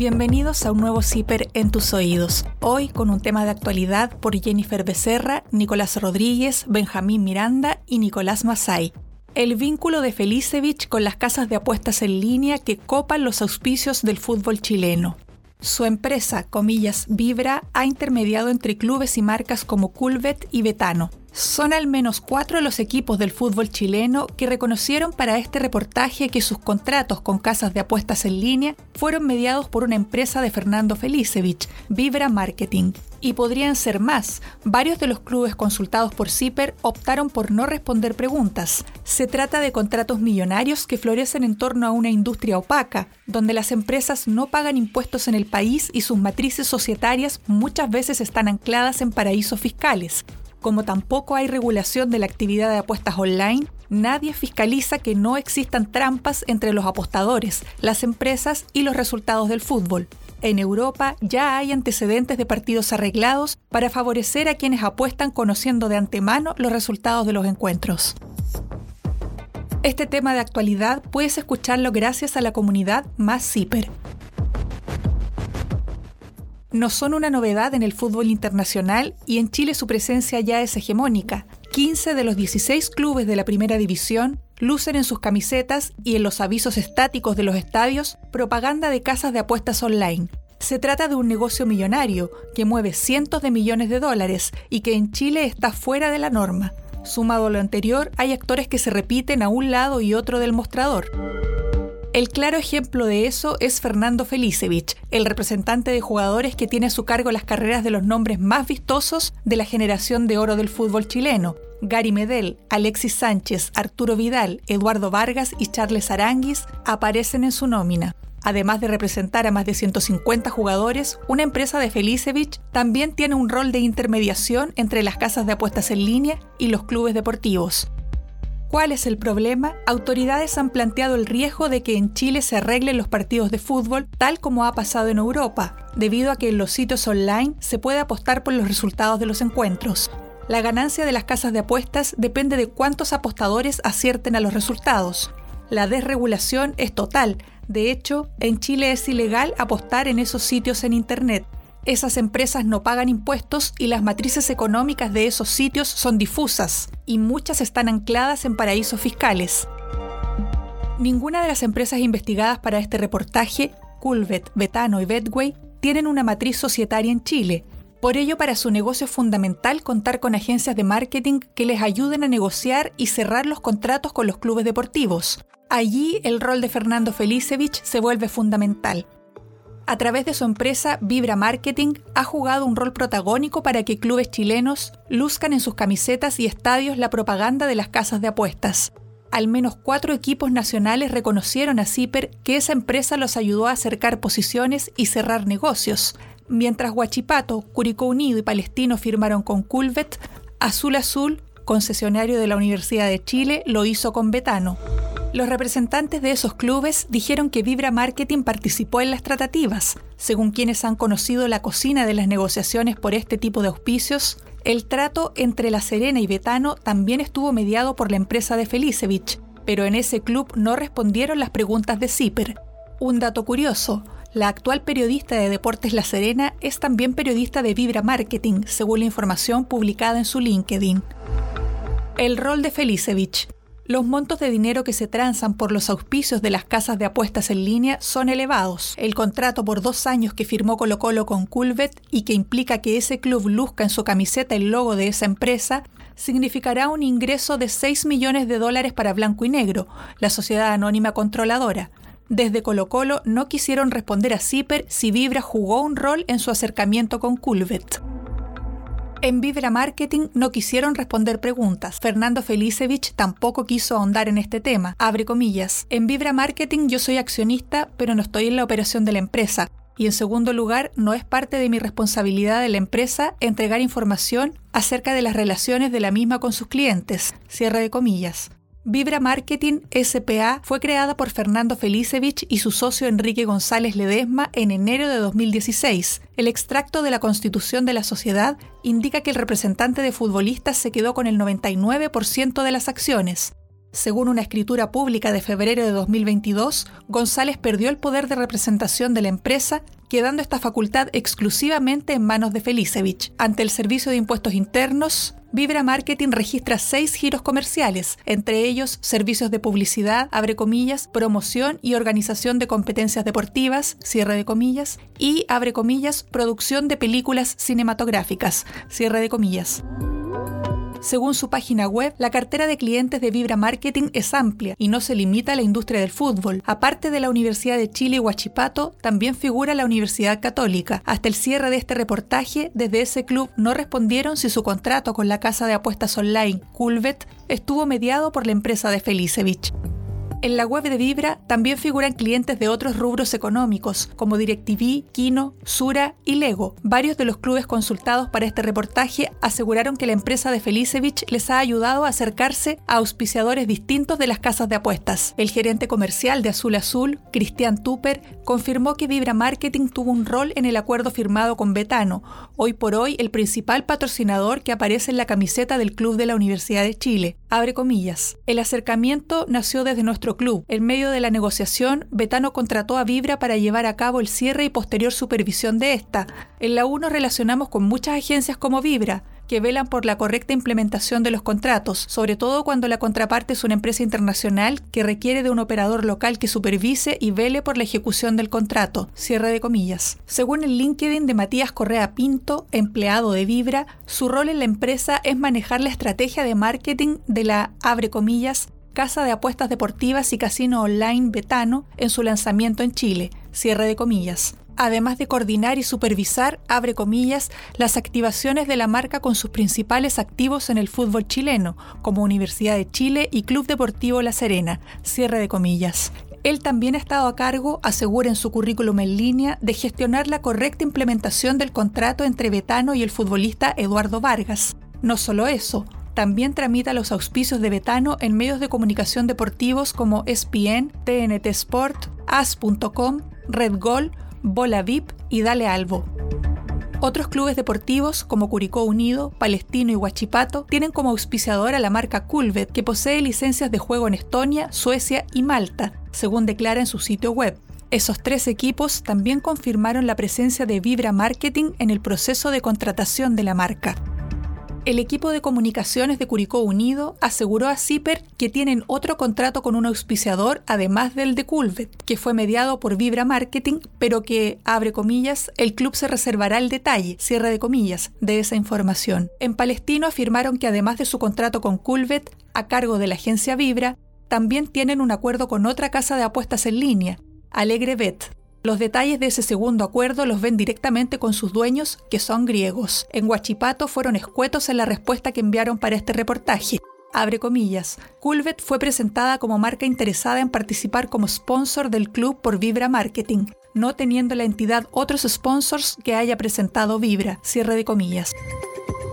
Bienvenidos a un nuevo CIPER en tus oídos. Hoy con un tema de actualidad por Jennifer Becerra, Nicolás Rodríguez, Benjamín Miranda y Nicolás Masay. El vínculo de Felicevich con las casas de apuestas en línea que copan los auspicios del fútbol chileno. Su empresa, comillas, Vibra, ha intermediado entre clubes y marcas como Culvet y Betano. Son al menos cuatro los equipos del fútbol chileno que reconocieron para este reportaje que sus contratos con casas de apuestas en línea fueron mediados por una empresa de Fernando Felicevich, Vibra Marketing. Y podrían ser más. Varios de los clubes consultados por CIPER optaron por no responder preguntas. Se trata de contratos millonarios que florecen en torno a una industria opaca, donde las empresas no pagan impuestos en el país y sus matrices societarias muchas veces están ancladas en paraísos fiscales. Como tampoco hay regulación de la actividad de apuestas online, nadie fiscaliza que no existan trampas entre los apostadores, las empresas y los resultados del fútbol. En Europa ya hay antecedentes de partidos arreglados para favorecer a quienes apuestan conociendo de antemano los resultados de los encuentros. Este tema de actualidad puedes escucharlo gracias a la comunidad Más Ciper no son una novedad en el fútbol internacional y en Chile su presencia ya es hegemónica. 15 de los 16 clubes de la primera división lucen en sus camisetas y en los avisos estáticos de los estadios propaganda de casas de apuestas online. Se trata de un negocio millonario que mueve cientos de millones de dólares y que en Chile está fuera de la norma. Sumado a lo anterior, hay actores que se repiten a un lado y otro del mostrador. El claro ejemplo de eso es Fernando Felicevich, el representante de jugadores que tiene a su cargo las carreras de los nombres más vistosos de la generación de oro del fútbol chileno. Gary Medel, Alexis Sánchez, Arturo Vidal, Eduardo Vargas y Charles Aranguis aparecen en su nómina. Además de representar a más de 150 jugadores, una empresa de Felicevich también tiene un rol de intermediación entre las casas de apuestas en línea y los clubes deportivos. ¿Cuál es el problema? Autoridades han planteado el riesgo de que en Chile se arreglen los partidos de fútbol tal como ha pasado en Europa, debido a que en los sitios online se puede apostar por los resultados de los encuentros. La ganancia de las casas de apuestas depende de cuántos apostadores acierten a los resultados. La desregulación es total. De hecho, en Chile es ilegal apostar en esos sitios en Internet, esas empresas no pagan impuestos y las matrices económicas de esos sitios son difusas y muchas están ancladas en paraísos fiscales. Ninguna de las empresas investigadas para este reportaje, Culvet, Betano y Betway, tienen una matriz societaria en Chile. Por ello, para su negocio es fundamental contar con agencias de marketing que les ayuden a negociar y cerrar los contratos con los clubes deportivos. Allí el rol de Fernando Felicevich se vuelve fundamental a través de su empresa Vibra Marketing, ha jugado un rol protagónico para que clubes chilenos luzcan en sus camisetas y estadios la propaganda de las casas de apuestas. Al menos cuatro equipos nacionales reconocieron a CIPER que esa empresa los ayudó a acercar posiciones y cerrar negocios. Mientras Huachipato, Curicó Unido y Palestino firmaron con Culvet, Azul Azul, concesionario de la Universidad de Chile, lo hizo con Betano. Los representantes de esos clubes dijeron que Vibra Marketing participó en las tratativas. Según quienes han conocido la cocina de las negociaciones por este tipo de auspicios, el trato entre La Serena y Betano también estuvo mediado por la empresa de Felicevich, pero en ese club no respondieron las preguntas de Zipper. Un dato curioso, la actual periodista de Deportes La Serena es también periodista de Vibra Marketing, según la información publicada en su LinkedIn. El rol de Felicevich. Los montos de dinero que se transan por los auspicios de las casas de apuestas en línea son elevados. El contrato por dos años que firmó Colo Colo con Culvet y que implica que ese club luzca en su camiseta el logo de esa empresa significará un ingreso de 6 millones de dólares para Blanco y Negro, la sociedad anónima controladora. Desde Colo Colo no quisieron responder a Zipper si Vibra jugó un rol en su acercamiento con Culvet. En Vibra Marketing no quisieron responder preguntas. Fernando Felicevich tampoco quiso ahondar en este tema. Abre comillas. En Vibra Marketing yo soy accionista, pero no estoy en la operación de la empresa. Y en segundo lugar, no es parte de mi responsabilidad de la empresa entregar información acerca de las relaciones de la misma con sus clientes. Cierre de comillas. Vibra Marketing SPA fue creada por Fernando Felicevich y su socio Enrique González Ledesma en enero de 2016. El extracto de la constitución de la sociedad indica que el representante de futbolistas se quedó con el 99% de las acciones. Según una escritura pública de febrero de 2022, González perdió el poder de representación de la empresa, quedando esta facultad exclusivamente en manos de Felicevich. Ante el Servicio de Impuestos Internos, Vibra Marketing registra seis giros comerciales, entre ellos servicios de publicidad, abre promoción y organización de competencias deportivas, cierre de comillas, y abre producción de películas cinematográficas, cierre de comillas. Según su página web, la cartera de clientes de Vibra Marketing es amplia y no se limita a la industria del fútbol. Aparte de la Universidad de Chile Huachipato, también figura la Universidad Católica. Hasta el cierre de este reportaje, desde ese club no respondieron si su contrato con la casa de apuestas online Culvet estuvo mediado por la empresa de Felicevich. En la web de Vibra también figuran clientes de otros rubros económicos, como DirecTV, Kino, Sura y Lego. Varios de los clubes consultados para este reportaje aseguraron que la empresa de Felicevich les ha ayudado a acercarse a auspiciadores distintos de las casas de apuestas. El gerente comercial de Azul Azul, Cristian Tupper, confirmó que Vibra Marketing tuvo un rol en el acuerdo firmado con Betano, hoy por hoy el principal patrocinador que aparece en la camiseta del club de la Universidad de Chile. Abre comillas. El acercamiento nació desde nuestro club. En medio de la negociación, Betano contrató a Vibra para llevar a cabo el cierre y posterior supervisión de esta. En la U nos relacionamos con muchas agencias como Vibra, que velan por la correcta implementación de los contratos, sobre todo cuando la contraparte es una empresa internacional que requiere de un operador local que supervise y vele por la ejecución del contrato. Cierre de comillas. Según el LinkedIn de Matías Correa Pinto, empleado de Vibra, su rol en la empresa es manejar la estrategia de marketing de la, abre comillas, casa de apuestas deportivas y casino online Betano en su lanzamiento en Chile, cierre de comillas. Además de coordinar y supervisar, abre comillas, las activaciones de la marca con sus principales activos en el fútbol chileno, como Universidad de Chile y Club Deportivo La Serena, cierre de comillas. Él también ha estado a cargo, asegura en su currículum en línea, de gestionar la correcta implementación del contrato entre Betano y el futbolista Eduardo Vargas. No solo eso, también tramita los auspicios de Betano en medios de comunicación deportivos como ESPN, TNT Sport, As.com, Red Gol, Bola VIP y Dale Albo. Otros clubes deportivos como Curicó Unido, Palestino y Huachipato tienen como auspiciadora la marca Culvet, que posee licencias de juego en Estonia, Suecia y Malta, según declara en su sitio web. Esos tres equipos también confirmaron la presencia de Vibra Marketing en el proceso de contratación de la marca. El equipo de comunicaciones de Curicó Unido aseguró a CIPER que tienen otro contrato con un auspiciador además del de Culvet, que fue mediado por Vibra Marketing, pero que, abre comillas, el club se reservará el detalle, cierre de comillas, de esa información. En Palestino afirmaron que además de su contrato con Culvet, a cargo de la agencia Vibra, también tienen un acuerdo con otra casa de apuestas en línea, Alegre Bet, los detalles de ese segundo acuerdo los ven directamente con sus dueños, que son griegos. En Huachipato fueron escuetos en la respuesta que enviaron para este reportaje. Abre comillas. Culvet fue presentada como marca interesada en participar como sponsor del club por Vibra Marketing, no teniendo la entidad otros sponsors que haya presentado Vibra. Cierre de comillas.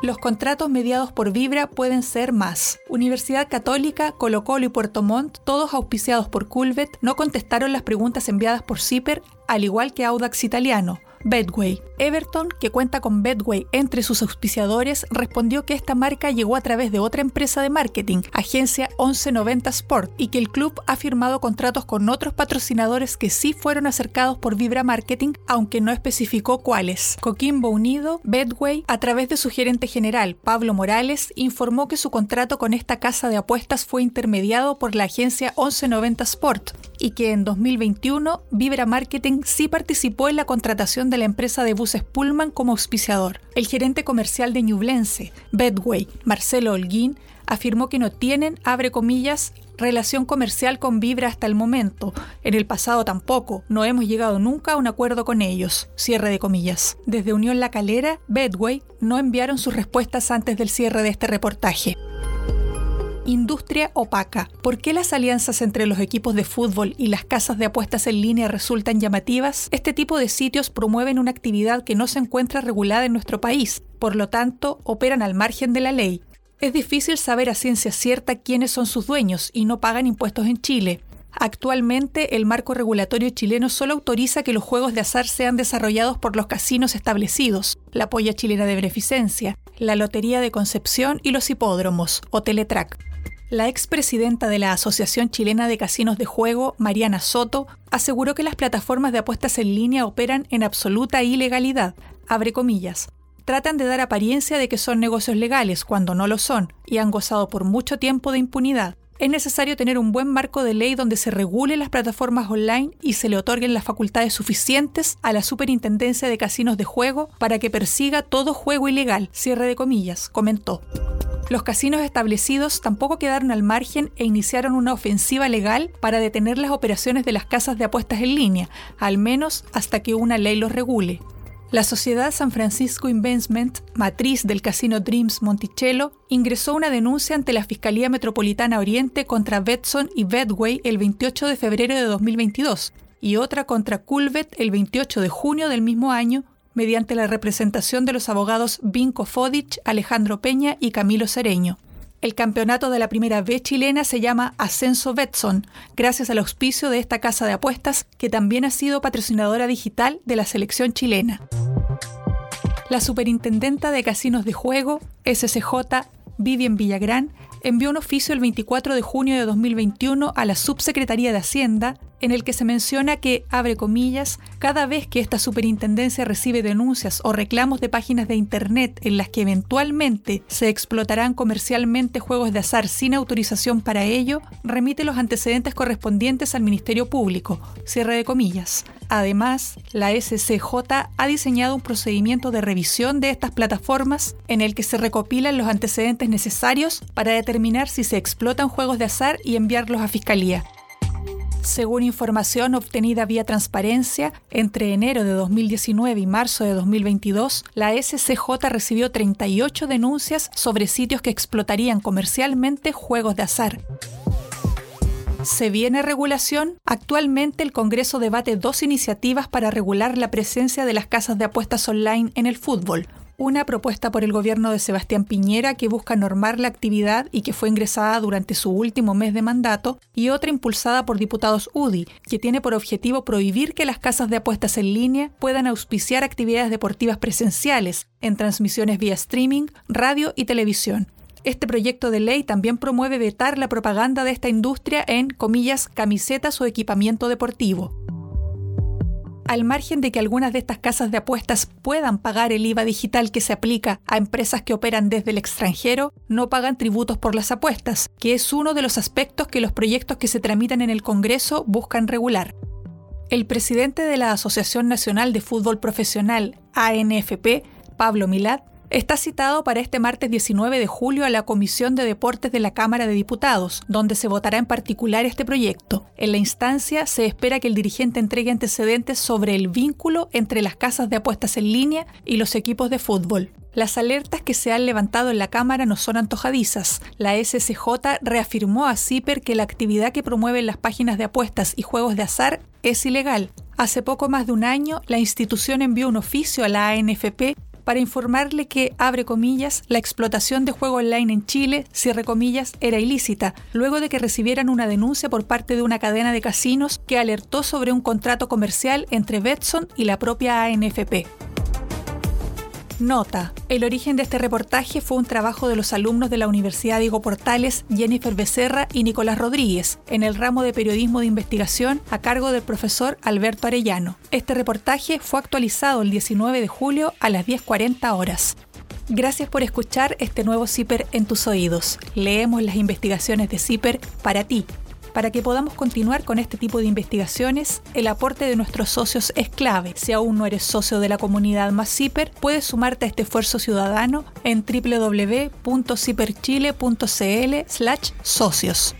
Los contratos mediados por Vibra pueden ser más. Universidad Católica, Colo Colo y Puerto Montt, todos auspiciados por Culvet, no contestaron las preguntas enviadas por CIPER, al igual que Audax Italiano. Bedway. Everton, que cuenta con Bedway entre sus auspiciadores, respondió que esta marca llegó a través de otra empresa de marketing, agencia 1190 Sport, y que el club ha firmado contratos con otros patrocinadores que sí fueron acercados por Vibra Marketing, aunque no especificó cuáles. Coquimbo Unido, Bedway, a través de su gerente general, Pablo Morales, informó que su contrato con esta casa de apuestas fue intermediado por la agencia 1190 Sport y que en 2021 Vibra Marketing sí participó en la contratación de la empresa de buses Pullman como auspiciador. El gerente comercial de Ñublense, Bedway, Marcelo Holguín, afirmó que no tienen, comillas, relación comercial con Vibra hasta el momento. En el pasado tampoco. No hemos llegado nunca a un acuerdo con ellos. Cierre de comillas. Desde Unión La Calera, Bedway no enviaron sus respuestas antes del cierre de este reportaje industria opaca. ¿Por qué las alianzas entre los equipos de fútbol y las casas de apuestas en línea resultan llamativas? Este tipo de sitios promueven una actividad que no se encuentra regulada en nuestro país, por lo tanto, operan al margen de la ley. Es difícil saber a ciencia cierta quiénes son sus dueños y no pagan impuestos en Chile. Actualmente, el marco regulatorio chileno solo autoriza que los juegos de azar sean desarrollados por los casinos establecidos, la Polla Chilena de Beneficencia, la Lotería de Concepción y los hipódromos, o Teletrack. La expresidenta de la Asociación Chilena de Casinos de Juego, Mariana Soto, aseguró que las plataformas de apuestas en línea operan en absoluta ilegalidad, abre comillas. Tratan de dar apariencia de que son negocios legales cuando no lo son y han gozado por mucho tiempo de impunidad. Es necesario tener un buen marco de ley donde se regule las plataformas online y se le otorguen las facultades suficientes a la Superintendencia de Casinos de Juego para que persiga todo juego ilegal, cierre de comillas, comentó. Los casinos establecidos tampoco quedaron al margen e iniciaron una ofensiva legal para detener las operaciones de las casas de apuestas en línea, al menos hasta que una ley los regule. La sociedad San Francisco Investment, matriz del casino Dreams Monticello, ingresó una denuncia ante la Fiscalía Metropolitana Oriente contra Betson y Betway el 28 de febrero de 2022 y otra contra Culvet el 28 de junio del mismo año mediante la representación de los abogados Vinco Fodich, Alejandro Peña y Camilo Cereño. El campeonato de la primera B chilena se llama Ascenso Betson, gracias al auspicio de esta casa de apuestas que también ha sido patrocinadora digital de la selección chilena. La superintendenta de casinos de juego, SCJ, Vivian Villagrán, envió un oficio el 24 de junio de 2021 a la Subsecretaría de Hacienda en el que se menciona que, abre comillas, cada vez que esta superintendencia recibe denuncias o reclamos de páginas de Internet en las que eventualmente se explotarán comercialmente juegos de azar sin autorización para ello, remite los antecedentes correspondientes al Ministerio Público, cierre de comillas. Además, la SCJ ha diseñado un procedimiento de revisión de estas plataformas en el que se recopilan los antecedentes necesarios para determinar si se explotan juegos de azar y enviarlos a Fiscalía. Según información obtenida vía transparencia, entre enero de 2019 y marzo de 2022, la SCJ recibió 38 denuncias sobre sitios que explotarían comercialmente juegos de azar. ¿Se viene regulación? Actualmente el Congreso debate dos iniciativas para regular la presencia de las casas de apuestas online en el fútbol una propuesta por el gobierno de Sebastián Piñera que busca normar la actividad y que fue ingresada durante su último mes de mandato, y otra impulsada por diputados UDI, que tiene por objetivo prohibir que las casas de apuestas en línea puedan auspiciar actividades deportivas presenciales en transmisiones vía streaming, radio y televisión. Este proyecto de ley también promueve vetar la propaganda de esta industria en, comillas, camisetas o equipamiento deportivo al margen de que algunas de estas casas de apuestas puedan pagar el IVA digital que se aplica a empresas que operan desde el extranjero, no pagan tributos por las apuestas, que es uno de los aspectos que los proyectos que se tramitan en el Congreso buscan regular. El presidente de la Asociación Nacional de Fútbol Profesional, ANFP, Pablo Milad, está citado para este martes 19 de julio a la Comisión de Deportes de la Cámara de Diputados, donde se votará en particular este proyecto. En la instancia se espera que el dirigente entregue antecedentes sobre el vínculo entre las casas de apuestas en línea y los equipos de fútbol. Las alertas que se han levantado en la Cámara no son antojadizas. La SCJ reafirmó a CIPER que la actividad que promueven las páginas de apuestas y juegos de azar es ilegal. Hace poco más de un año, la institución envió un oficio a la ANFP para informarle que, abre comillas, la explotación de juego online en Chile, cierre comillas, era ilícita, luego de que recibieran una denuncia por parte de una cadena de casinos que alertó sobre un contrato comercial entre Betson y la propia ANFP. Nota. El origen de este reportaje fue un trabajo de los alumnos de la Universidad Diego Portales, Jennifer Becerra y Nicolás Rodríguez, en el ramo de periodismo de investigación a cargo del profesor Alberto Arellano. Este reportaje fue actualizado el 19 de julio a las 10.40 horas. Gracias por escuchar este nuevo CIPER en tus oídos. Leemos las investigaciones de CIPER para ti. Para que podamos continuar con este tipo de investigaciones, el aporte de nuestros socios es clave. Si aún no eres socio de la comunidad más CIPER, puedes sumarte a este esfuerzo ciudadano en www.ciperchile.cl/socios.